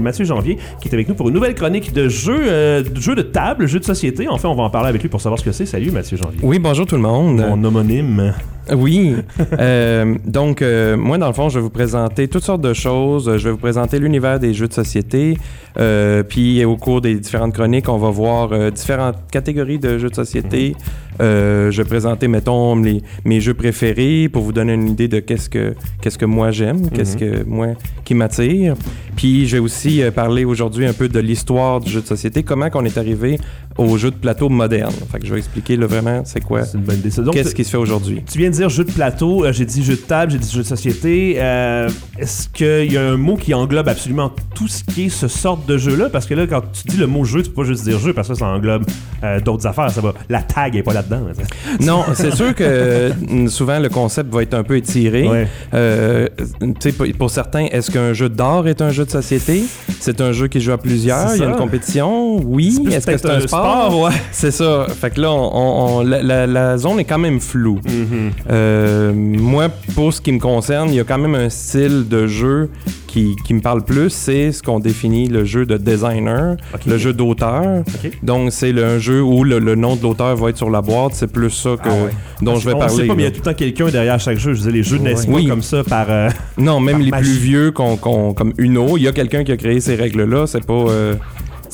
Mathieu Janvier, qui est avec nous pour une nouvelle chronique de jeux, euh, de jeux de table, jeux de société. Enfin, on va en parler avec lui pour savoir ce que c'est. Salut Mathieu Janvier. Oui, bonjour tout le monde. Mon homonyme. Oui. Euh, donc, euh, moi, dans le fond, je vais vous présenter toutes sortes de choses. Je vais vous présenter l'univers des jeux de société. Euh, puis, au cours des différentes chroniques, on va voir différentes catégories de jeux de société. Euh, je vais présenter, mettons, les- mes jeux préférés pour vous donner une idée de qu'est-ce que, qu'est-ce que moi j'aime, qu'est-ce que moi qui m'attire. Puis, je vais aussi euh, parler aujourd'hui un peu de l'histoire du jeu de société, comment qu'on est arrivé au jeu de plateau moderne. Fait que je vais expliquer là, vraiment c'est quoi, C'est une bonne idée. ça. Donc, qu'est-ce qui se fait aujourd'hui. Tu viens de dire jeu de plateau, euh, j'ai dit jeu de table, j'ai dit jeu de société. Euh, Est-ce qu'il y a un mot qui englobe absolument tout ce qui est ce sorte de jeu-là? Parce que là, quand tu dis le mot jeu, tu peux pas juste dire jeu parce que ça englobe euh, d'autres affaires. Ça va. La tag est pas là, Non, c'est sûr que euh, souvent le concept va être un peu étiré. Ouais. Euh, pour, certains, est-ce qu'un jeu d'art est un jeu de société? C'est un jeu qui joue à plusieurs? Il y a une compétition? Oui. Est-ce que c'est un un sport, ouais. C'est ça. Fait que là, on, on- on- la, la- la zone est quand même floue. Mhm. Euh, moi, pour ce qui me concerne, il y a quand même un style de jeu qui, qui me parle plus. C'est ce qu'on définit le jeu de designer, le jeu d'auteur. Donc, c'est le- un jeu où le, le nom de l'auteur va être sur la boîte. C'est plus ça que, Ah ouais. dont je vais on parler. sait pas, mais il y a tout le temps quelqu'un derrière chaque jeu. Je disais, les jeux naissent Oui. pas comme ça par. euh, Non, même par les magie. plus vieux, qu'on- qu'on- comme Uno, il y a quelqu'un qui a créé ces règles-là. C'est pas. euh,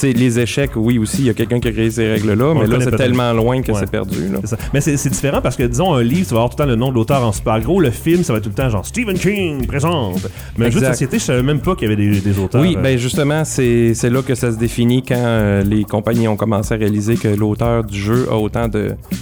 les échecs, oui, aussi, il y a quelqu'un qui a créé ces règles-là, mais là, c'est tellement loin que Ouais. c'est perdu. là. C'est ça. Mais c'est différent parce que, disons, un livre, tu vas avoir tout le temps le nom de l'auteur en super gros. Le film, ça va être tout le temps genre Stephen King présente. Mais un jeu de Exact. société, je savais même pas qu'il y avait des, des auteurs. Oui, euh, ben justement, c'est c'est là que ça se définit quand euh, les compagnies ont commencé à réaliser que l'auteur du jeu a autant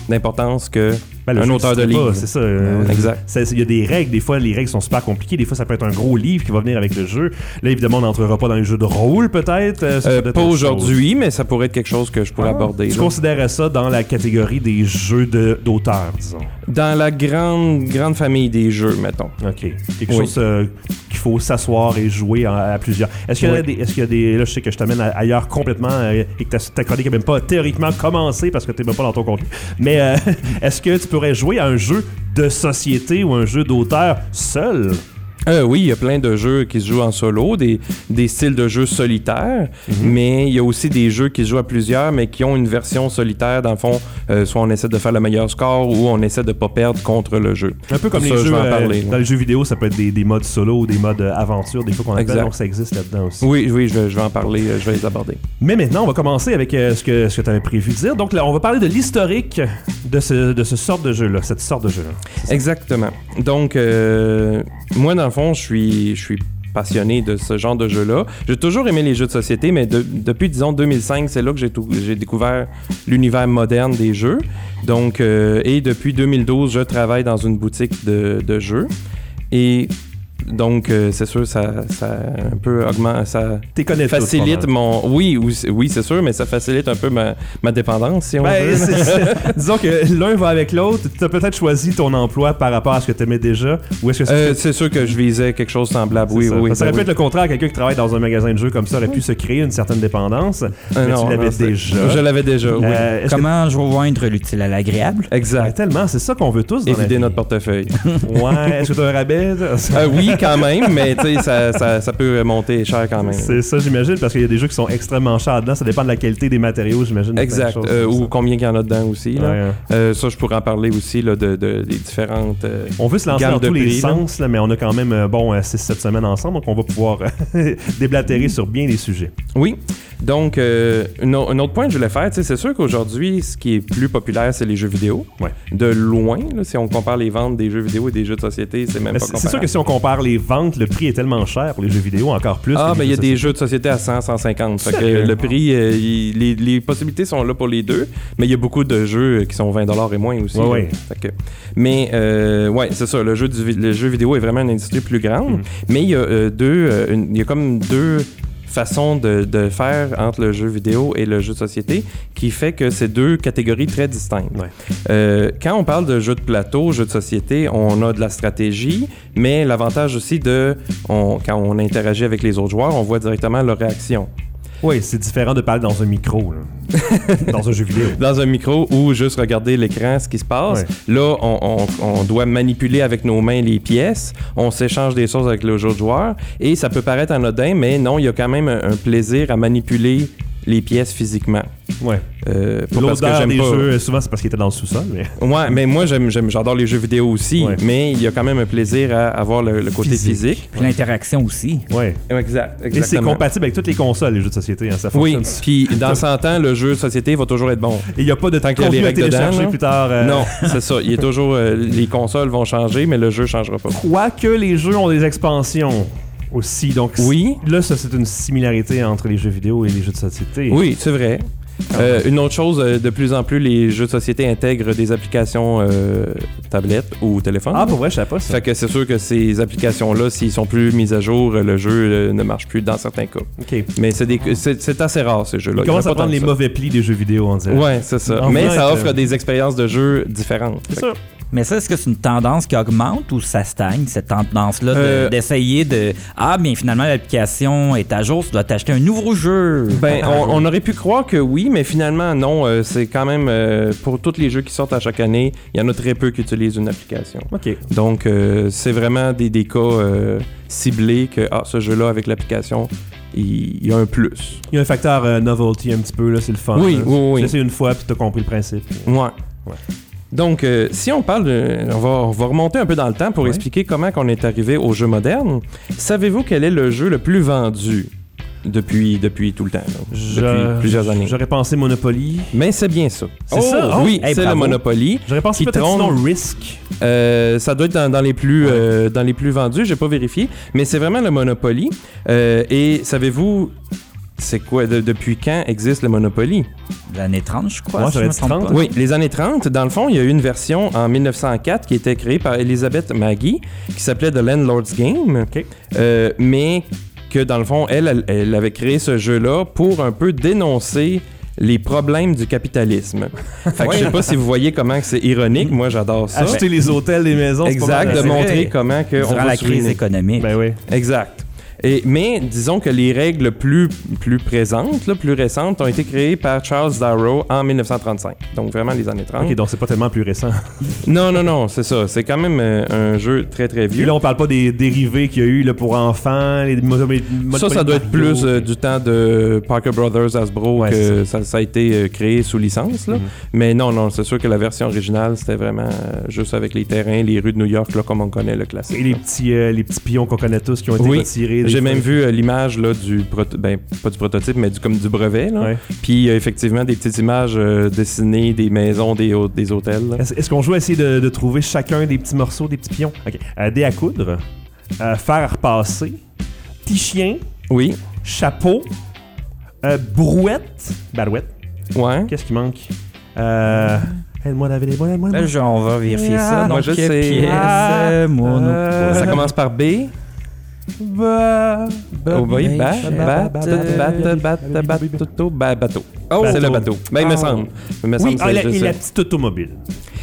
d'importance que ben, un auteur de livre. C'est ça. euh, Exact. c'est- Il y a des règles. Des fois, les règles sont super compliquées. Des fois, ça peut être un gros livre qui va venir avec le jeu. Là, évidemment, on n'entrera pas dans les jeux de rôle, peut-être. euh, Euh, peut pas aujourd'hui, mais ça pourrait être quelque chose que je pourrais Ah, aborder. Tu là. considérais ça dans la catégorie des jeux de- d'auteurs, disons? Dans la grande, grande famille des jeux, mettons. OK. Quelque Oui. chose euh, qu'il faut s'asseoir et jouer à, à plusieurs. Est-ce qu'il y, a Oui. qu'il y a des. Là, je sais que je t'amène ailleurs complètement et que ta, ta chronique n'a même pas théoriquement commencé parce que tu même pas dans ton contenu. Mais est-ce que tu pourrais jouer à un jeu de société ou un jeu d'auteur seul Euh, oui, il y a plein de jeux qui se jouent en solo, des, des styles de jeux solitaires, Mhm. mais il y a aussi des jeux qui se jouent à plusieurs, mais qui ont une version solitaire. Dans le fond, euh, soit on essaie de faire le meilleur score ou on essaie de pas perdre contre le jeu. Un peu comme Ça, les je jeux. en euh, parler, dans là. les jeux vidéo, ça peut être des, des modes solo ou des modes euh, aventure, des fois qu'on appelle. Exact. Donc ça existe là-dedans aussi. Oui, oui, je vais, je vais en parler, euh, je vais les aborder. Mais maintenant, on va commencer avec euh, ce que, ce que tu avais prévu de dire. Donc là, on va parler de l'historique de ce, de ce sorte de jeu-là, cette sorte de jeu-là. Exactement. Donc, euh, moi, dans fond, je suis, passionné de ce genre de jeu-là. J'ai toujours aimé les jeux de société, mais de- depuis, disons, 2005, c'est là que j'ai découvert l'univers moderne des jeux. Donc, euh, et depuis 2012, je travaille dans une boutique de, de jeux. Et donc, euh, c'est sûr, ça, ça un peu augmente, ça T'es facilite mon... Oui, oui, c'est- oui, c'est sûr, mais ça facilite un peu ma, ma dépendance, si on Ben, veut. disons que l'un va avec l'autre. Tu as peut-être choisi ton emploi par rapport à ce que tu aimais déjà. Ou est-ce que c'est Euh, c'est sûr que je visais quelque chose de semblable, oui, ça. oui, oui. Ça ben aurait pu oui. être le contraire. Quelqu'un qui travaille dans un magasin de jeux comme ça aurait pu se créer une certaine dépendance. Euh, mais non, tu l'avais déjà. Je l'avais déjà, oui. Euh, est-ce que- Comment joindre l'utile à l'agréable? Ben, exact. tellement, c'est ça qu'on veut tous dans vie. notre portefeuille. Ouais, est-ce que tu as un rabais? Euh, oui, quand même, mais tu sais, ça, ça, ça peut monter cher quand même. C'est ça, j'imagine, parce qu'il y a des jeux qui sont extrêmement chers dedans. Ça dépend de la qualité des matériaux, j'imagine. Exact. Euh, ou ça. combien il y en a dedans aussi. Là. Ouais, hein. Euh, ça, je pourrais en parler aussi là, de, de- des différentes. euh, On veut se lancer dans tous les là. sens, là, mais on a quand même, euh, bon, 6-7 semaines ensemble, donc on va pouvoir déblatérer sur bien les sujets. Oui. Donc, euh, un au- un autre point que je voulais faire, c'est sûr qu'aujourd'hui, ce qui est plus populaire, c'est les jeux vidéo. Ouais. De loin, là, si on compare les ventes des jeux vidéo et des jeux de société, c'est même Mais pas C'est comparable. c'est sûr que si on compare les ventes, le prix est tellement cher pour les jeux vidéo, encore plus. Ah, que ben il y a des de jeux de société à 100, 150. Fait que le prix, euh, les, les possibilités sont là pour les deux, mais il y a beaucoup de jeux qui sont 20 et moins aussi. Ouais, là. ouais. Fait que- mais euh, ouais, c'est ça. Le jeu, du, le jeu vidéo est vraiment une industrie plus grande, Mhm. mais il y a euh, deux, euh, il y a comme deux façons de, de faire entre le jeu vidéo et le jeu de société qui fait que c'est deux catégories très distinctes. Ouais. Euh, quand on parle de jeu de plateau, jeu de société, on a de la stratégie, mais l'avantage aussi de on- quand on interagit avec les autres joueurs, on voit directement leur réaction. Oui, c'est différent de parler dans un micro, là. dans un jeu vidéo. dans un micro ou juste regarder l'écran, ce qui se passe. Ouais. Là, on, on- on doit manipuler avec nos mains les pièces, on s'échange des choses avec les autres joueurs, et ça peut paraître anodin, mais non, il y a quand même un, un plaisir à manipuler les pièces physiquement. Ouais. Euh, L'odeur des pas. jeux, souvent, c'est parce qu'il était dans le sous-sol, mais. Ouais, mais moi, j'adore les jeux vidéo aussi, Ouais. mais il y a quand même un plaisir à avoir le, le côté Physique. physique. Puis l'interaction aussi. Ouais. Exact, Et c'est exactement. compatible avec toutes les consoles, les jeux de société, hein, ça Oui, puis dans 100 ans, le jeu de société va toujours être bon. Et il n'y a pas de Tant qu'il y a les règles dedans, télécharger là. plus tard. euh, Non, c'est ça. Il est toujours, euh, les consoles vont changer, mais le jeu changera pas. Quoique les jeux ont des expansions aussi. Donc, Oui. là, ça, c'est une similarité entre les jeux vidéo et les jeux de société. Oui, c'est vrai. Euh, une autre chose, euh, de plus en plus, les jeux de société intègrent des applications euh, tablettes ou téléphone. Ah, pour vrai, je savais pas ça. Fait que c'est sûr que ces applications-là, s'ils sont plus mises à jour, euh, le jeu ne marche plus dans certains cas. OK. Mais c'est des- c'est c'est assez rare ces jeux-là. On Il y en a commence à prendre les mauvais plis des jeux vidéo, on dirait. Ouais, c'est ça. En Mais vrai, ça euh, offre des expériences de jeu différentes. C'est ça. Mais ça, est-ce que c'est une tendance qui augmente ou ça stagne, cette tendance-là de- Euh, d'essayer de, Ah, bien finalement, l'application est à jour, tu dois t'acheter un nouveau jeu. Ben, on, on aurait pu croire que oui, mais finalement, non. Euh, c'est quand même, euh, pour tous les jeux qui sortent à chaque année, il y en a très peu qui utilisent une application. OK. Donc, euh, c'est vraiment des, des cas euh, ciblés que, ah, ce jeu-là, avec l'application, il, il y a un plus. Il y a un facteur euh, novelty un petit peu, là, c'est le fun. Oui, là. oui, oui. Tu une fois, puis t'as compris le principe. Ouais. Ouais. Donc, euh, si on parle de... On va, on va remonter un peu dans le temps pour Ouais. expliquer comment on est arrivé au jeu moderne. Savez-vous quel est le jeu le plus vendu depuis, depuis tout le temps, là? Je- depuis plusieurs années? J'aurais pensé Monopoly. Mais c'est bien ça. C'est ça? Oh! Oui, Hey, c'est le. Monopoly. J'aurais pensé peut-être sinon Risk. Euh, ça doit être dans, dans les plus euh, dans les plus vendus, j'ai pas vérifié, mais c'est vraiment le Monopoly. Euh, et savez-vous c'est quoi de- depuis quand existe le Monopoly? L'année 30, je crois. Ouais, si ça je va me être trompe 30. pas. Oui, les années 30, dans le fond, il y a eu une version en 1904 qui était créée par Elizabeth Maggie qui s'appelait The Landlord's Game. Euh, mais que dans le fond, elle, elle, elle avait créé ce jeu-là pour un peu dénoncer les problèmes du capitalisme. Fait que je sais pas si vous voyez comment que c'est ironique, moi j'adore ça. Acheter les hôtels, les maisons. Exact, mal. de montrer comment que on Durant va la se crise économique. Ben oui. Exact. Et, mais disons que les règles plus, plus présentes, là, plus récentes, ont été créées par Charles Darrow en 1935. Donc vraiment les années 30. Ok, donc c'est pas tellement plus récent. Non, non, non, c'est ça. C'est quand même euh, un jeu très très Et vieux. là, on parle pas des dérivés qu'il y a eu là, pour enfants, les Ça, ça doit être plus euh, du temps de Parker Brothers Hasbro Ouais, que ça. Ça, a été euh, créé sous licence. Là. Mhm. Mais non, non, c'est sûr que la version originale, c'était vraiment juste avec les terrains, les rues de New York, là, comme on connaît le classique. Et les petits, euh, les petits pions qu'on connaît tous qui ont été Oui, retirés. J'ai même vu euh, l'image là, du proto- ben pas du prototype mais du comme du brevet là. Ouais. Puis euh, effectivement des petites images euh, dessinées des maisons des, des hôtels. Est-ce est-ce qu'on joue à essayer de, de trouver chacun des petits morceaux, des petits pions? Ok. Euh, à coudre, euh, fer à repasser, petit chien, Oui. chapeau, euh, brouette, barouette. Ouais. Qu'est-ce qui manque? Euh, Aide-moi à laver les bois. Là, aide-moi. je- on va vérifier ça. Ah, moi, Donc, je sais. pièce, Ah, mono. euh, Ça commence par B. Ba- ba- Oh, oui, bat, ba- bat, ba- bat, bat, bat, bat, toto, ba- bateau. Oh, c'est le bateau. Ben, il me Ah. semble. Il me Oui, semble ah, que la, petite automobile.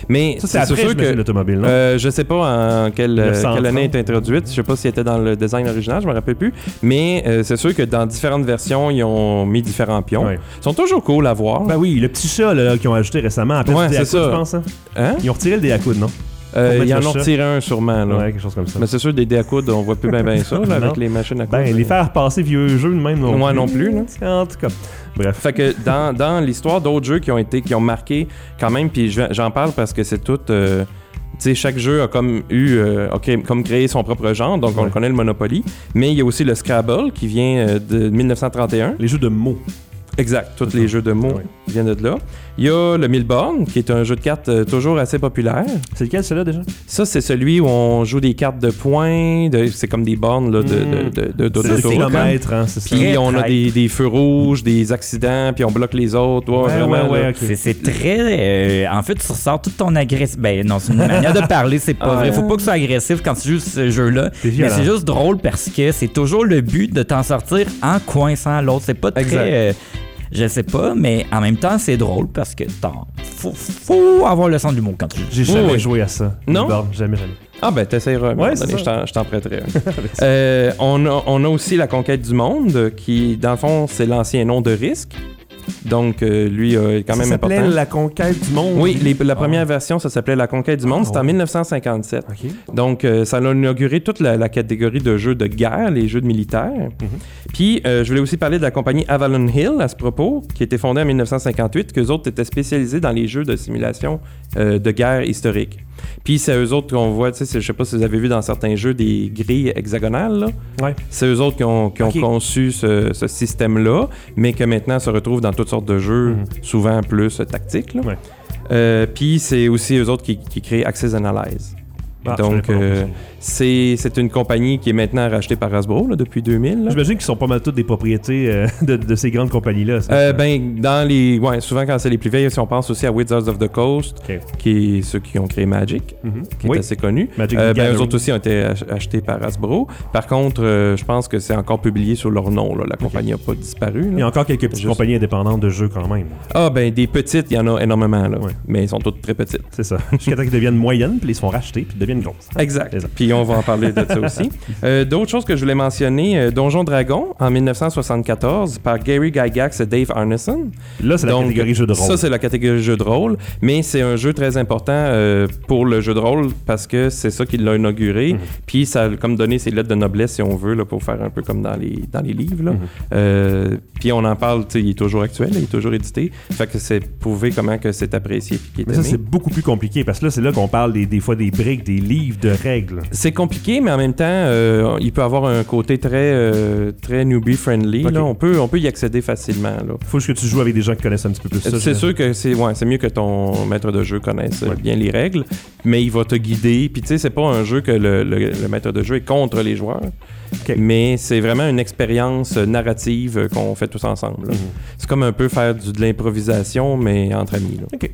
Mais Ça, c'est c'est après, sûr que l'automobile, non? Euh, je sais pas en quelle, 1930. quelle année est introduite. Je sais pas si était dans le design original, je me rappelle plus. Mais euh, c'est sûr que dans différentes versions, ils ont mis différents pions. Ouais. Ils sont toujours cool à voir. Ben oui, le petit chat là, qu'ils ont ajouté récemment, place Ouais, c'est coude, ça. je pense. hein? Hein? Ils ont retiré le dé à coude, non? Euh, Pour ils en ont retiré un sûrement. Là. Ouais, quelque chose comme ça. Mais c'est sûr, des dés à coudre, on voit plus bien ça là, avec les machines à coudre. Ben, les faire passer vieux jeux de même non plus. non plus, là. En tout cas, bref. Fait que dans, dans l'histoire d'autres jeux qui ont été qui ont marqué quand même, puis j'en parle parce que c'est tout. euh, tu sais, chaque jeu a comme eu, euh, comme créé son propre genre, donc on connaît le Monopoly. Mais il y a aussi le Scrabble qui vient de 1931. Les jeux de mots. Exact, tous les ça. jeux de mots viennent de là. Il y a le Milborn, qui est un jeu de cartes euh, toujours assez populaire. C'est lequel, celui-là, déjà? Ça, c'est celui où on joue des cartes de points, de- c'est comme des bornes là, de, de, de, de- c'est kilomètres, hein, c'est ça. Puis Très on a des, des feux rouges, des accidents, puis on bloque les autres. Ouais, Ouais, ouais. C'est- très. euh, en fait, tu ressors toute ton agressivité. Ben non, c'est une manière de parler, c'est pas Ah, vrai. Faut pas que tu sois agressif quand tu joues ce jeu-là. Mais c'est juste drôle parce que c'est toujours le but de t'en sortir en coinçant l'autre. C'est pas très. Je sais pas, mais en même temps, c'est drôle parce que t'en faut, faut avoir le sens de l'humour quand tu joues. J'ai jamais Oui. joué à ça. Non? Jamais, jamais. Ah ben t'essayeras, Ouais, je ça. t'en- je t'en prêterai. Euh, on, a, on a aussi la conquête du monde, qui dans le fond c'est l'ancien nom de risque. Donc euh, lui euh, est quand ça même s'appelait important. La conquête du monde. Oui, les- la Ah. première version, ça s'appelait La Conquête du Monde. Ah, C'était en ouais. 1957. Ok. Donc, euh, ça a inauguré toute la, la catégorie de jeux de guerre, les jeux de militaires. Mm-hmm. Puis, euh, je voulais aussi parler de la compagnie Avalon Hill à ce propos, qui a été fondée en 1958, qu'eux autres étaient spécialisés dans les jeux de simulation de guerre historique. Puis, c'est eux autres qu'on voit, tu sais, je sais pas si vous avez vu dans certains jeux des grilles hexagonales, là. Ouais. C'est eux autres qui ont, qui ont Ok. conçu ce, ce système-là, mais que maintenant se retrouve dans toutes sortes de jeux, Mhm. souvent plus tactiques. Euh, Puis c'est aussi eux autres qui, qui créent Access Analyze. Ah, je Donc, euh, c'est une compagnie qui est maintenant rachetée par Hasbro là, depuis 2000. là. J'imagine qu'ils sont pas mal toutes des propriétés euh, de, de ces grandes compagnies-là. Euh, ben, dans les. Ouais, souvent quand c'est les plus vieilles, si on pense aussi à Wizards of the Coast, qui est ceux qui ont créé Magic, Mhm. qui Oui. est assez connu. Magic Euh, ben, eux autres aussi ont été ach- achetés par Hasbro. Par contre, je pense que c'est encore publié sous leur nom. là. La compagnie n'a pas disparu. là. Il y a encore quelques petites Juste- compagnies indépendantes de jeux quand même. Ah, ben, des petites, il y en a énormément, là. Ouais. Mais elles sont toutes très petites. C'est ça. Jusqu'à temps qu'ils deviennent moyennes, puis ils se font racheter, puis ils deviennent grosses. Exact. Puis on va en parler de ça aussi. Euh, D'autres choses que je voulais mentionner, euh, Donjon Dragon en 1974 par Gary Gygax et Dave Arneson. Là, c'est la Donc, catégorie jeu de rôle. Ça, c'est la catégorie jeu de rôle, mais c'est un jeu très important euh, pour le jeu de rôle parce que c'est ça qui l'a inauguré. Mhm. Puis ça a comme donné ses lettres de noblesse, si on veut, là, pour faire un peu comme dans les, dans les livres. là. Mhm. Euh, puis on en parle, il est toujours actuel, il est toujours édité. Fait que c'est prouvé comment que c'est apprécié puis Mais ça, c'est beaucoup plus compliqué parce que là, c'est là qu'on parle des, des fois des briques, des livres de règles. C'est compliqué, mais en même temps, euh, il peut avoir un côté très, euh, très newbie friendly. Ok. là. On, peut, on peut y accéder facilement. Là. Faut que tu joues avec des gens qui connaissent un petit peu plus ça. C'est sûr que c'est ouais, mieux que ton maître de jeu connaisse Ouais. bien les règles, mais il va te guider. Puis tu sais, c'est pas un jeu que le, le- le maître de jeu est contre les joueurs, mais c'est vraiment une expérience narrative qu'on fait tous ensemble. Mhm. C'est comme un peu faire du- de l'improvisation, mais entre amis. Là. Ok.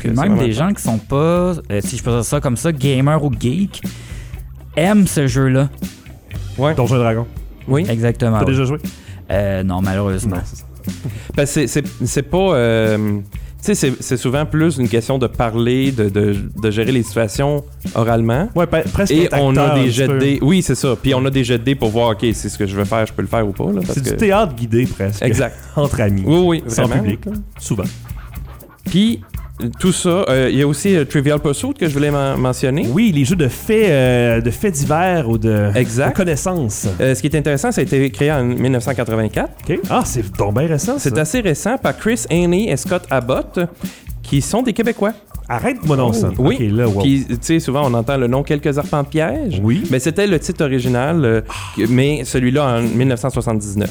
Que même des gens qui sont pas, euh, si je peux dire ça comme ça, gamers ou geeks, aiment ce jeu-là. Ouais. Donjon et Dragon. Oui. Exactement. T'as ouais. déjà joué? Euh, non, malheureusement. Non, c'est ça. Ben, c'est- pas. euh, tu sais, c'est- c'est souvent plus une question de parler, de, de- de gérer les situations oralement. Ouais, presque Et on a des jets de dés. Oui, c'est ça. Puis on a des jets de dés pour voir, OK, c'est ce que je veux faire, je peux le faire ou pas. C'est que- du théâtre guidé presque. Exact. Entre amis. Oui, oui, Sans vraiment. public, là. Souvent. Puis tout ça, euh, il y a aussi euh, Trivial Pursuit que je voulais men- mentionner. Oui, les jeux de faits, euh, de faits divers ou de, Exact. de connaissances. Euh, ce qui est intéressant, ça a été créé en 1984. Ok. Ah, c'est donc bien récent. C'est assez récent par Chris Haney et Scott Abbott, qui sont des Québécois. Arrête-moi donc ça. Oui. Là, wow. Puis, tu sais, souvent, on entend le nom Quelques arpents de piège. Oui. Mais c'était le titre original, euh, mais celui-là en 1979.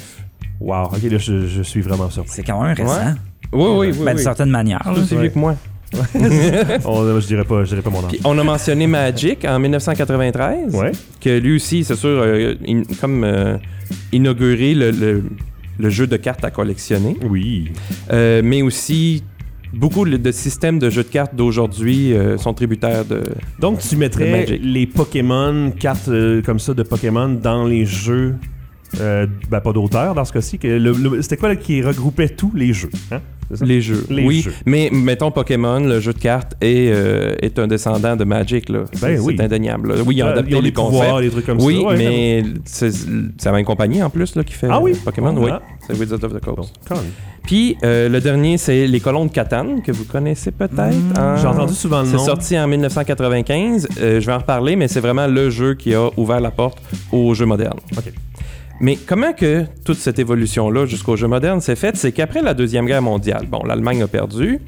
Wow. Ok, là, je, je suis vraiment surpris. C'est quand même récent. Ouais. Oui, oui, oui. Ben, d'une certaine manière. là. C'est Ouais. vieux que moi. On- je dirais pas, je dirais pas mon nom. On a mentionné Magic en 1993, Ouais. que lui aussi, c'est sûr, euh, in- comme euh, inauguré le, le- le jeu de cartes à collectionner, Oui. Euh, mais aussi beaucoup de de systèmes de jeux de cartes d'aujourd'hui euh, sont tributaires de... Donc, tu mettrais Magic. les Pokémon, cartes euh, comme ça de Pokémon dans les jeux. Euh, ben, pas d'auteur dans ce cas-ci. C'était quoi là, qui regroupait tous les jeux hein? C'est ça? Les jeux. Les oui, jeux. mais mettons Pokémon, le jeu de cartes, est, euh, est un descendant de Magic. Là. Ben c'est oui. c'est indéniable. là. Oui, ils ont adapté ils ont les pouvoirs, trucs comme oui, ça. Ouais, mais c'est c'est la même compagnie en plus là, qui fait Ah oui? Pokémon. Oh, oui, ah. c'est Wizards of the Coast. Puis euh, le dernier, c'est Les Colons de Catane, que vous connaissez peut-être. Mm, hein? J'ai entendu souvent le C'est nom. sorti en 1995. Euh, je vais en reparler, mais c'est vraiment le jeu qui a ouvert la porte aux jeux modernes. Ok. Mais comment que toute cette évolution-là jusqu'au jeu moderne s'est faite, c'est qu'après la Deuxième Guerre mondiale, bon, l'Allemagne a perdu.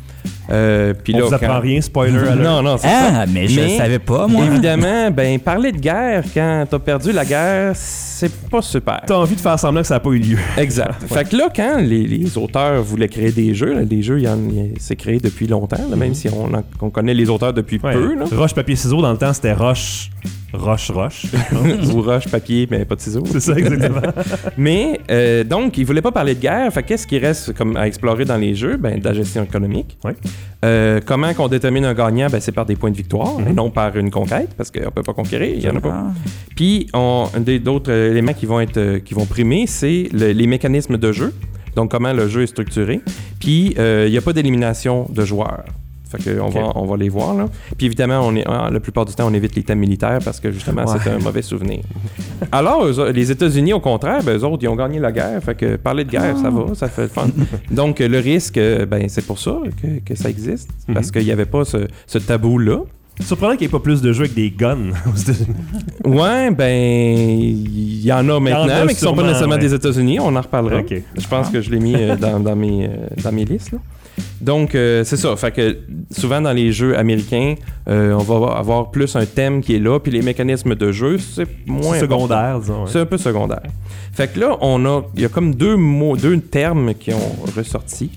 euh, puis On là, vous apprend quand- rien, spoiler. Non, non, c'est ça. Ah, mais je Mais- savais pas, moi. Évidemment, ben parler de guerre quand t'as perdu la guerre, c'est pas super. T'as envie de faire semblant que ça n'a pas eu lieu. Exact. Fait que là, quand les, les auteurs voulaient créer des jeux, là, les jeux, il y en- il- c'est créé depuis longtemps, là, même si on, connaît les auteurs depuis Ouais. peu. Là. Roche, papier, ciseaux, dans le temps, c'était roche, roche, roche. Ou roche, papier, mais pas de ciseaux. C'est ça, exactement. Mais euh, donc, ils voulaient pas parler de guerre. Fait qu'est-ce qui reste comme à explorer dans les jeux? Ben, de la gestion économique. Ouais. Euh, comment qu'on détermine un gagnant? Ben, c'est par des points de victoire et non par une conquête, parce qu'on peut pas conquérir, il y en a pas. Ah. Puis, on- un des d'autres éléments qui vont être euh, qui vont primer, c'est le- les mécanismes de jeu. Donc, comment le jeu est structuré. Puis, euh, il n'y a pas d'élimination de joueurs. Fait que on, va, on va les voir. Là. Puis évidemment, on est, ah, la plupart du temps, on évite les thèmes militaires parce que justement, Ouais. c'est un mauvais souvenir. Alors, eux les États-Unis, au contraire, ben, eux autres, ils ont gagné la guerre. Fait que parler de guerre, ça va, ça fait le fun. Donc, le risque, euh, ben, c'est pour ça que, que ça existe. Parce qu'il n'y avait pas ce, ce tabou-là. Surprenant qu'il n'y ait pas plus de jeux avec des guns aux États-Unis. Ouais, ben, il y en a maintenant, a mais qui sont pas nécessairement ouais. des États-Unis. On en reparlera. Ok. Je pense que je l'ai mis euh, dans, dans mes, euh, dans mes listes. là. Donc, euh, c'est ça. Fait que souvent dans les jeux américains, euh, on va avoir plus un thème qui est là, puis les mécanismes de jeu, c'est moins secondaire, disons. ouais. C'est un peu secondaire. Fait que là, on a, il y a comme deux mots, deux termes qui ont ressorti.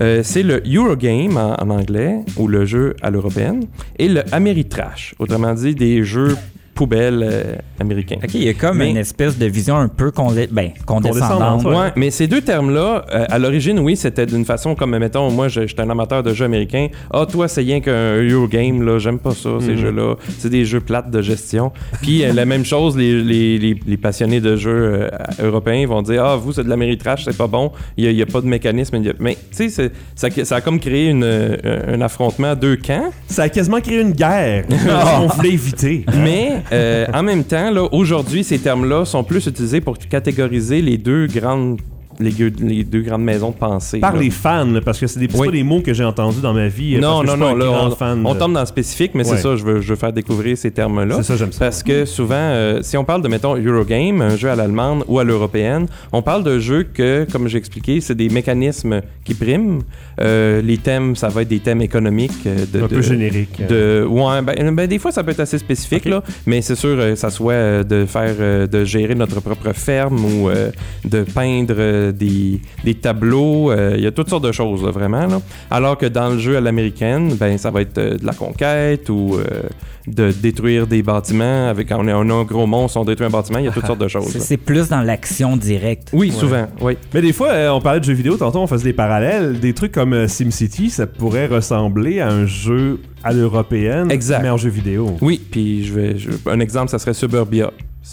Euh, c'est le Eurogame en, en anglais, ou le jeu à l'européenne, et le Ameritrash, autrement dit des jeux poubelles euh, américains. Ok, il y a comme Mais- une espèce de vision un peu condé- ben, condescendante. Condescendante, Ouais, mais ces deux termes-là, euh, à l'origine, oui, c'était d'une façon comme, mettons, moi, je- j'étais un amateur de jeux américains. Ah, toi, c'est rien qu'un Eurogame, là, j'aime pas ça, ces Mhm. jeux-là. C'est des jeux plates de gestion. Puis, euh, la même chose, les, les, les, les passionnés de jeux euh, européens vont dire Ah, vous, c'est de l'améritrash, c'est pas bon, il n'y a, pas de mécanisme. A- Mais, tu sais, ça, ça a comme créé une, euh, un affrontement à deux camps. Ça a quasiment créé une guerre qu'on voulait éviter. Mais en même temps, aujourd'hui, ces termes-là sont plus utilisés pour catégoriser les deux grandes, les, deux- les deux grandes maisons de pensée. Par là. les fans, là, parce que c'est Oui. pas des mots que j'ai entendus dans ma vie. Non, non, non, là, on, fan on de- tombe dans le spécifique, mais Ouais. c'est ça, je veux, je veux faire découvrir ces termes-là. C'est ça, j'aime ça. Parce que souvent, euh, si on parle de, mettons, Eurogame, un jeu à l'allemande ou à l'européenne, on parle de jeux que, comme j'ai expliqué, c'est des mécanismes qui priment. Euh, les thèmes, ça va être des thèmes économiques. euh, de, un de- peu générique. de ouais ben, ben, des fois ça peut être assez spécifique là mais c'est sûr ça soit de faire de gérer notre propre ferme ou euh, de peindre euh, des, des tableaux euh, il y a toutes sortes de choses là, vraiment là. alors que dans le jeu à l'américaine ben ça va être euh, de la conquête ou euh, de détruire des bâtiments avec on, est, on a un gros monstre on détruit un bâtiment il y a toutes sortes de choses C'est plus dans l'action directe. oui souvent oui Mais des fois, euh, on parlait de jeux vidéo, tantôt on faisait des parallèles. Des trucs comme euh, SimCity, ça pourrait ressembler à un jeu à l'européenne, mais en jeu vidéo. oui puis je vais je- un exemple ça serait Suburbia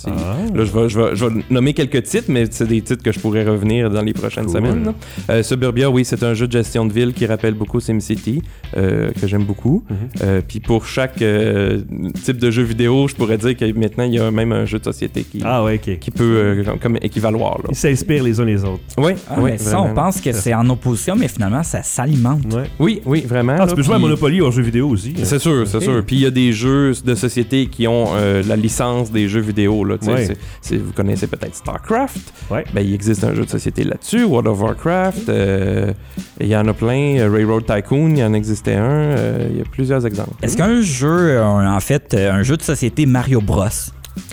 Ah. Là, je vais, je, vais, je vais nommer quelques titres, mais c'est des titres que je pourrais revenir dans les prochaines Cool. semaines. Euh, Suburbia, oui, c'est un jeu de gestion de ville qui rappelle beaucoup SimCity, euh, que j'aime beaucoup. Mhm. Euh, Puis pour chaque euh, type de jeu vidéo, je pourrais dire que maintenant, il y a même un jeu de société qui, Ah ouais, qui peut euh, comme, équivaloir. Là. Ils s'inspirent les uns les autres. Oui, Ah, oui, mais ça, on pense que c'est en opposition, mais finalement, ça s'alimente. Ouais. Oui, oui, vraiment. Ah, là, tu peux jouer à puis- Monopoly en jeu vidéo aussi. hein. C'est sûr, c'est sûr. Puis il y a des jeux de société qui ont euh, la licence des jeux vidéo. Là, vous connaissez peut-être StarCraft. Ouais. Ben, il existe un jeu de société là-dessus. World of Warcraft. euh, Il y en a plein. Euh, Railroad Tycoon, il y en existait un. euh, Il y a plusieurs exemples. Est-ce qu'un jeu, euh, en fait, un jeu de société Mario Bros?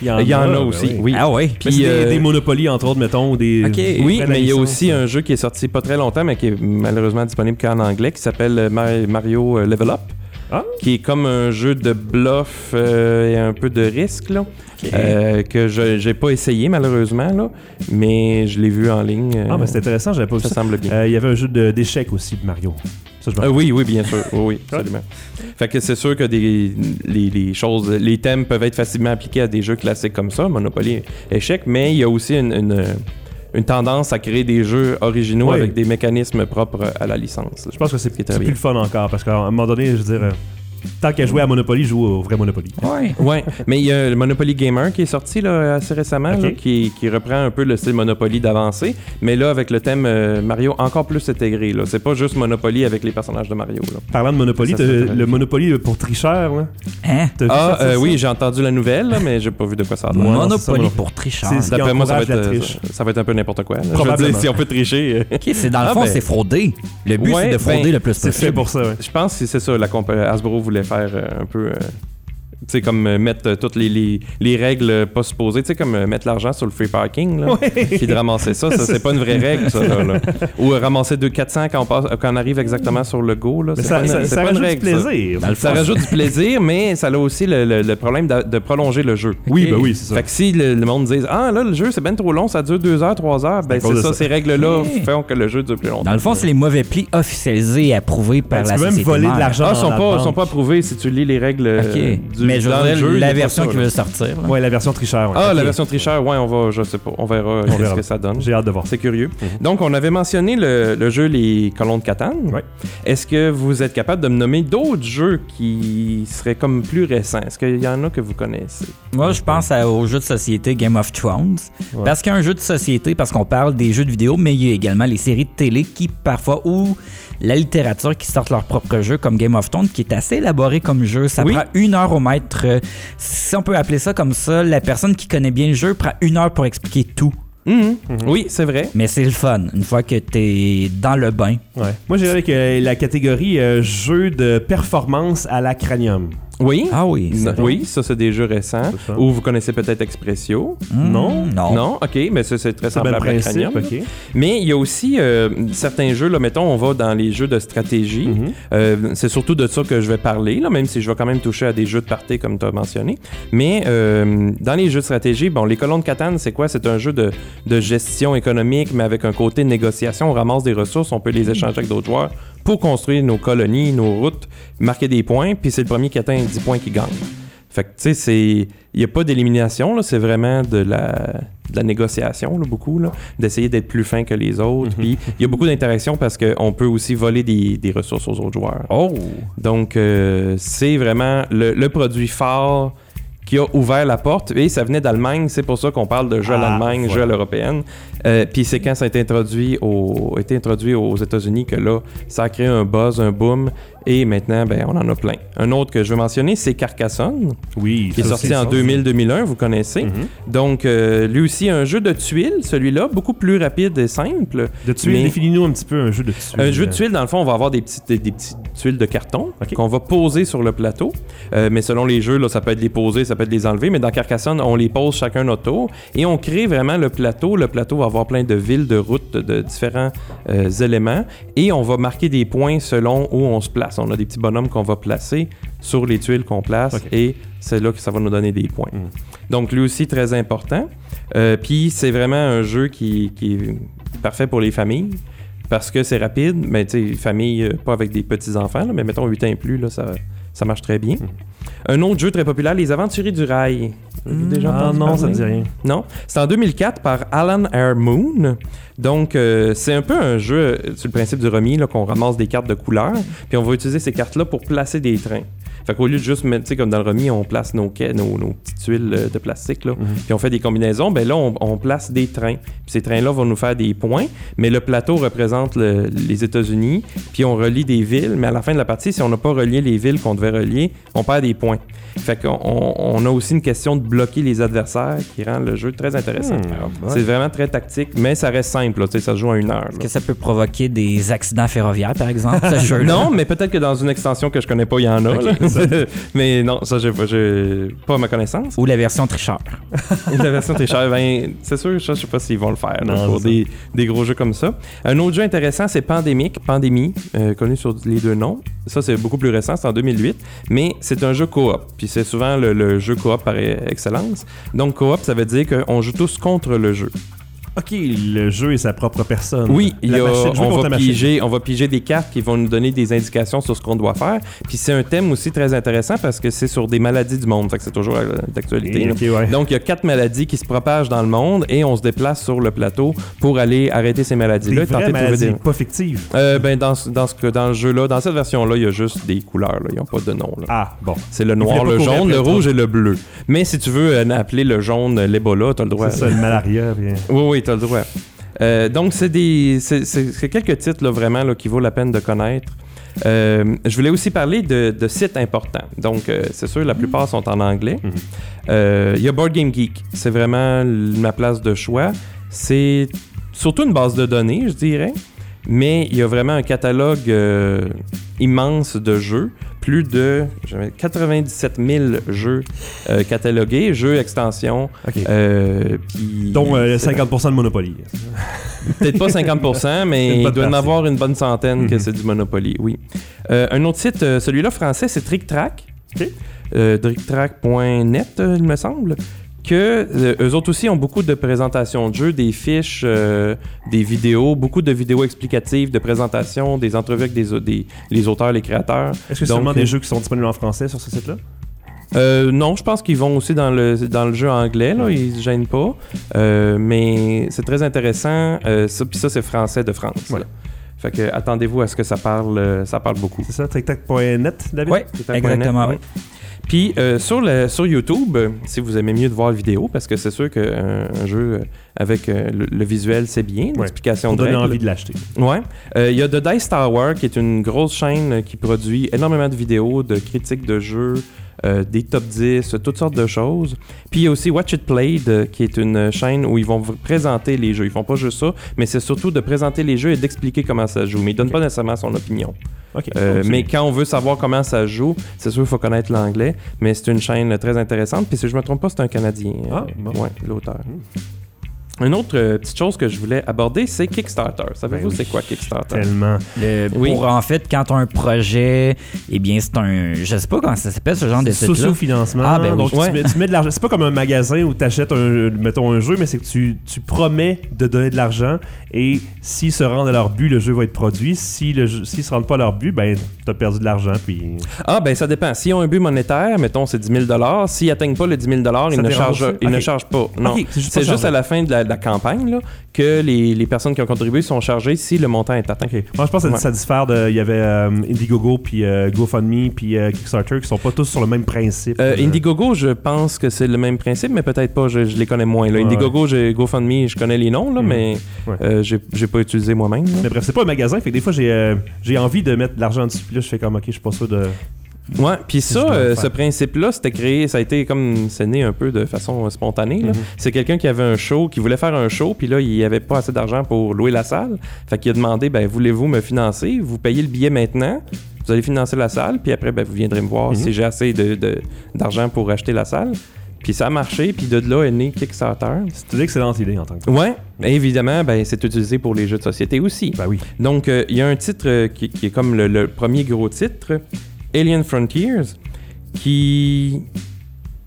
Il y en a ben aussi, oui. oui. Ah oui. Puis, des, euh, des Monopoly, entre autres, mettons, ou des... Oui, mais il y a aussi ouais. un jeu qui est sorti pas très longtemps, mais qui est malheureusement disponible qu'en anglais, qui s'appelle Mar- Mario Level Up. Ah. Qui est comme un jeu de bluff euh, et un peu de risque, là. Euh, que je j'ai pas essayé malheureusement, là, mais je l'ai vu en ligne. euh, Ah, mais c'est intéressant, j'avais pas vu ça ça. semble bien. Euh, Il y avait un jeu d'échecs aussi de Mario. Ça, je me oui, oui, bien sûr. Oui, oui, absolument. Fait que c'est sûr que des, les, les choses, les thèmes peuvent être facilement appliqués à des jeux classiques comme ça, Monopoly, échec, mais il y a aussi une, une, une tendance à créer des jeux originaux Oui. avec des mécanismes propres à la licence. Je pense que c'est plus le fun encore, parce qu'à un moment donné, je veux dire, euh, tant qu'à jouer à Monopoly, joue au vrai Monopoly. Ouais. Ouais, mais il y a le Monopoly Gamer qui est sorti là, assez récemment, là, qui, qui reprend un peu le style Monopoly d'avancée, mais là avec le thème euh, Mario encore plus intégré. Là. C'est pas juste Monopoly avec les personnages de Mario. Là. Parlant de Monopoly, Ça, le Monopoly pour tricheurs, là. Hein? T'as vu Ah ça, euh, ça? oui, j'ai entendu la nouvelle, là, mais j'ai pas vu de quoi ça a c'est Monopoly moi. pour tricheur. C'est- D'après moi, ça va, être, euh, triche. ça va être un peu n'importe quoi. Probablement. dire, si on peut tricher. euh, Ok, c'est dans le Ah, fond, ben- c'est frauder. Le but, Ouais, c'est de frauder ben, le plus C'est possible. fait pour ça, ouais. Je pense que c'est ça, la compa- Hasbro voulait faire euh, un peu. Tu sais, comme euh, mettre euh, toutes les, les, les règles euh, pas supposées. Tu sais, comme euh, mettre l'argent sur le free parking, là. Puis de ramasser ça. Ça, c'est pas une vraie règle, ça, là. là. Ou euh, ramasser 2 400 quand on, passe, quand on arrive exactement sur le go, là. C'est ça, pas une- ça, c'est ça pas une rajoute règle, du ça. plaisir. Ça fond, rajoute du plaisir, mais ça a aussi le, le- le problème de, de prolonger le jeu. Oui, Ok. ben oui, c'est ça. Fait que si le, le monde dit Ah là, le jeu c'est bien trop long, ça dure 2 heures, 3 heures, ben c'est ça, ça. ces règles-là font que le jeu dure plus longtemps. Dans le fond, c'est les mauvais plis officialisés et approuvés par Ben, tu la peux même société voler de l'argent. Ah, ils sont la pas, sont pas approuvés si tu lis les règles du Mais je dans veux le dire, la version ça, qui là. veut sortir. là. Ouais, la version tricheur. ouais. Ah, la version tricheur, ouais, on va, je sais pas, on verra verra. que ça donne. J'ai hâte de voir. C'est curieux. Mhm. Donc, on avait mentionné le, le jeu Les Colons de Catane. Ouais. Est-ce que vous êtes capable de me nommer d'autres jeux qui seraient comme plus récents? Est-ce qu'il y en a que vous connaissez? Moi, je pense à- au jeu de société Game of Thrones. Ouais. Parce qu'il y a un jeu de société, parce qu'on parle des jeux de vidéo, mais il y a également les séries de télé qui, parfois, ou la littérature qui sortent leur propre jeu, comme Game of Thrones, qui est assez élaboré comme jeu. Ça Oui. prend une heure au maître. Si on peut appeler ça comme ça, la personne qui connaît bien le jeu prend une heure pour expliquer tout. Mhm. Oui, c'est vrai. Mais c'est le fun, une fois que t'es dans le bain. Ouais. Moi, j'irais avec euh, la catégorie euh, jeu de performance à la cranium. Oui. Ah oui. Oui, ça, c'est des jeux récents. C'est ça. Ou vous connaissez peut-être Expressio. Hmm, Non? Non. Non, ok, mais ça, c'est très C'est même semblable à principe, Cranium. ok. Mais il y a aussi euh, certains jeux, là, mettons, on va dans les jeux de stratégie. Mhm. Euh, c'est surtout de ça que je vais parler, là, même si je vais quand même toucher à des jeux de party comme tu as mentionné. Mais euh, dans les jeux de stratégie, bon, les colons de Catane, c'est quoi? C'est un jeu de, de gestion économique, mais avec un côté de négociation. On ramasse des ressources, on peut les échanger avec d'autres joueurs pour construire nos colonies, nos routes, marquer des points, puis c'est le premier qui atteint 10 points qui gagne. Fait que, tu sais, c'est... Il n'y a pas d'élimination, là, c'est vraiment de la, de la négociation, là, beaucoup, là, d'essayer d'être plus fin que les autres. Puis il y a beaucoup d'interactions parce qu'on peut aussi voler des, des ressources aux autres joueurs. Oh! Donc, euh, c'est vraiment le, le produit phare qui a ouvert la porte. Et ça venait d'Allemagne, c'est pour ça qu'on parle de jeu à Ah, l'Allemagne, jeu à l'européenne. Euh, Puis c'est quand ça a été introduit, au, a été introduit aux États-Unis que là, ça a créé un buzz, un boom. Et maintenant, ben, on en a plein. Un autre que je veux mentionner, c'est Carcassonne, Oui. qui est sorti en ça. 2000-2001, vous connaissez. Mhm. Donc, euh, lui aussi, un jeu de tuiles, celui-là, beaucoup plus rapide et simple. De tuiles, Mais- définis-nous un petit peu un jeu de tuiles. Un jeu de tuiles, dans le fond, on va avoir des petites, des, des petites tuiles de carton qu'on va poser sur le plateau. Euh, mais selon les jeux, là, ça peut être les poser, ça peut les enlever. Mais dans Carcassonne, on les pose chacun notre tour et on crée vraiment le plateau. Le plateau va avoir plein de villes, de routes, de, différents euh, éléments. Et on va marquer des points selon où on se place. On a des petits bonhommes qu'on va placer sur les tuiles qu'on place et c'est là que ça va nous donner des points. Mhm. Donc lui aussi très important. Euh, Puis c'est vraiment un jeu qui, qui est parfait pour les familles parce que c'est rapide, mais tu sais, famille, euh, pas avec des petits-enfants, mais mettons 8 ans et plus, là, ça, ça marche très bien. Un autre jeu très populaire, Les Aventuriers du Rail. Déjà Ah non, ça me dit rien. Non, c'est en 2004 par Alan Air Moon. Donc, euh, c'est un peu un jeu euh, sur le principe du remis, là, qu'on ramasse des cartes de couleur, puis on va utiliser ces cartes-là pour placer des trains. Fait qu'au lieu de juste mettre, tu sais, comme dans le remis, on place nos, quais- nos, nos petites tuiles euh, de plastique, là, puis on fait des combinaisons, ben là, on, on place des trains. Puis ces trains-là vont nous faire des points, mais le plateau représente le- les États-Unis, puis on relie des villes, mais à la fin de la partie, si on n'a pas relié les villes qu'on devait relier, on perd des points. Fait qu'on on- a aussi une question de bloquer les adversaires qui rend le jeu très intéressant. Hmm. C'est vraiment très tactique, mais ça reste simple, là, tu sais, ça se joue en une heure. là. Est-ce que ça peut provoquer des accidents ferroviaires, par exemple, ce jeu Non, mais peut-être que dans une extension que je connais pas, il y en a. là. mais non, ça, j'ai pas, j'ai pas à ma connaissance. Ou la version tricheur. la version chère, ben, c'est sûr, je sais pas s'ils vont le faire là, Non, pour c'est des, des gros jeux comme ça. Un autre jeu intéressant, c'est Pandémique, Pandémie, euh, connu sur les deux noms. Ça, c'est beaucoup plus récent, c'est en 2008, mais c'est un jeu coop. Puis c'est souvent le, le jeu coop par excellence. Donc coop, ça veut dire qu'on joue tous contre le jeu. Ok, le jeu est sa propre personne. Oui, il y a- on, va piger, on va piger des cartes qui vont nous donner des indications sur ce qu'on doit faire. Puis c'est un thème aussi très intéressant parce que c'est sur des maladies du monde. Fait que c'est toujours euh, d'actualité. Et, là. ok, ouais. Donc il y a quatre maladies qui se propagent dans le monde et on se déplace sur le plateau pour aller arrêter ces des maladies-là et vraies maladies, des. pas fictives. Euh, ben dans, dans, ce, dans le jeu-là, dans cette version-là, il y a juste des couleurs. là. Ils n'ont pas de nom. là. Ah, bon. C'est le noir, le jaune, le rouge et le bleu. Mais si tu veux euh, appeler le jaune l'Ebola, tu as le droit. C'est ça, le malaria. puis- Oui, oui, t'as le droit. Euh, donc, c'est des, c'est, quelques titres là, vraiment là, qui vaut la peine de connaître. Euh, je voulais aussi parler de, de sites importants. Donc, euh, c'est sûr, la plupart sont en anglais. Mhm. Il y a Board Game Geek. C'est vraiment ma place de choix. C'est surtout une base de données, je dirais. Mais il y a vraiment un catalogue euh, immense de jeux. Plus de j'avais 97 000 jeux euh, catalogués, jeux extensions. Ok. euh, puis- Dont euh, c'est- 50% de Monopoly. Peut-être pas 50%, mais il doit y en avoir une bonne centaine que Mhm. c'est du Monopoly, oui. Un autre site, celui-là français, c'est TrickTrack. Ok. Euh, TrickTrack.net, euh, il me semble. Que euh, eux autres aussi ont beaucoup de présentations de jeux, des fiches, euh, des vidéos, beaucoup de vidéos explicatives, de présentations, des entrevues avec des, au- des- les auteurs, les créateurs. Est-ce que c'est seulement euh, des jeux qui sont disponibles en français sur ce site-là? Euh, non, je pense qu'ils vont aussi dans le, dans le jeu anglais, là, ils se gênent pas. Euh, mais c'est très intéressant. Euh, ça, puis ça, c'est français de France. Ouais. là. Fait que attendez-vous à ce que ça parle, euh, ça parle beaucoup. C'est ça, TicTac.net, David? Oui, exactement. Puis euh, sur, sur YouTube, euh, si vous aimez mieux de voir la vidéo, parce que c'est sûr qu'un un jeu euh, avec euh, le, le visuel, c'est bien, l'explication de règles. envie de l'acheter. Ouais. Euh, Il y a The Dice Tower, qui est une grosse chaîne euh, qui produit énormément de vidéos, de critiques de jeux, euh, des top 10, toutes sortes de choses. Puis il y a aussi Watch It Played, euh, qui est une chaîne où ils vont vous présenter les jeux. Ils font pas juste ça, mais c'est surtout de présenter les jeux et d'expliquer comment ça se joue. Mais ils donnent pas nécessairement son opinion. Euh, mais quand on veut savoir comment ça joue, c'est sûr qu'il faut connaître l'anglais. Mais c'est une chaîne très intéressante. Puis si je me trompe pas, c'est un Canadien. Ah, euh, bon. ouais, l'auteur. Une autre euh, petite chose que je voulais aborder, c'est Kickstarter. Savez-vous Ben oui. c'est quoi Kickstarter? Tellement. Le- Oui. Pour en fait, quand tu as un projet, eh bien, c'est un. Je sais pas comment ça s'appelle ce genre de site-là. Socio-financement. Ah, ben oui. Donc, Ouais. tu, mets, tu mets de l'argent. C'est pas comme un magasin où tu achètes un, mettons, un jeu, mais c'est que tu, tu promets de donner de l'argent et s'ils se rendent à leur but, le jeu va être produit. Si le s'ils se rendent pas à leur but, ben, tu as perdu de l'argent. Puis... Ah, ben ça dépend. S'ils ont un but monétaire, mettons c'est 10 000 s'ils n'atteignent pas le 10 000 ils, Ça ne chargent, ils ne chargent pas. Non. C'est juste juste à la fin de la, de la campagne là, que les, les personnes qui ont contribué sont chargées si le montant est atteint. Moi, je pense que ça- diffère de. Il y avait euh, Indiegogo, puis euh, GoFundMe, puis euh, Kickstarter, qui sont pas tous sur le même principe. Indiegogo, je pense que c'est le même principe, mais peut-être pas. Je, je les connais moins. Là. Ouais. Indiegogo, GoFundMe, je connais les noms, là, Mhm. mais Ouais. j'ai pas utilisé moi-même. Mais bref, c'est pas un magasin, fait que des fois, j'ai j'ai envie de mettre de l'argent dessus, puis là, je fais comme, ok, je suis pas sûr de. Ouais, puis ça, euh, ce principe-là, c'était créé, ça a été comme, c'est né un peu de façon euh, spontanée. Mhm. C'est quelqu'un qui avait un show, qui voulait faire un show, puis là, il avait pas assez d'argent pour louer la salle. Fait qu'il a demandé, ben, voulez-vous me financer? Vous payez le billet maintenant, vous allez financer la salle, puis après, ben, vous viendrez me voir Mhm. si j'ai assez de- de- d'argent pour acheter la salle. Puis ça a marché, puis de là est né Kickstarter. C'est une excellente idée en tant que tel. Ouais, évidemment, ben, c'est utilisé pour les jeux de société aussi. Ben oui. Donc, euh, il y a un titre euh, qui, qui est comme le, le premier gros titre, Alien Frontiers, qui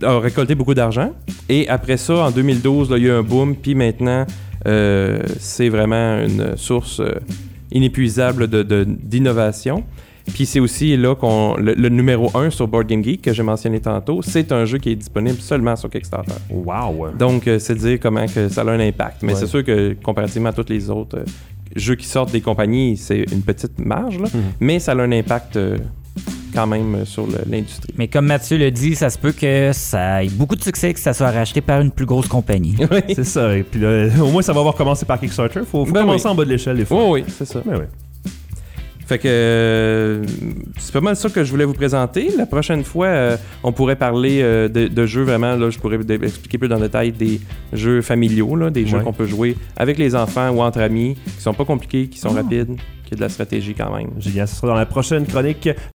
a récolté beaucoup d'argent. Et après ça, en 2012, là, il y a eu un boom. Puis maintenant, euh, c'est vraiment une source euh, inépuisable de- de- d'innovation. Puis c'est aussi là qu'on le, le numéro 1 sur Board Game Geek que j'ai mentionné tantôt, c'est un jeu qui est disponible seulement sur Kickstarter. Wow. Donc, euh, c'est dire comment que ça a un impact. Mais Ouais. c'est sûr que comparativement à tous les autres jeux qui sortent des compagnies, c'est une petite marge, là. Mhm. mais ça a un impact quand même euh, sur l'industrie. Mais comme Mathieu le dit, ça se peut que ça ait beaucoup de succès, que ça soit racheté par une plus grosse compagnie. oui, C'est ça. Et puis là, au moins, ça va avoir commencé par Kickstarter. Faut, faut Ben commencer oui. en bas de l'échelle, des fois. oui, oui, c'est ça. Ben oui. Fait que euh, c'est pas mal ça que je voulais vous présenter. La prochaine fois, euh, on pourrait parler euh, de, de jeux vraiment. Là, je pourrais expliquer plus dans le détail des jeux familiaux, là, des jeux Ouais. qu'on peut jouer avec les enfants ou entre amis, qui sont pas compliqués, qui sont Ah. rapides, qui ont de la stratégie quand même. Génial. Ce sera dans la prochaine chronique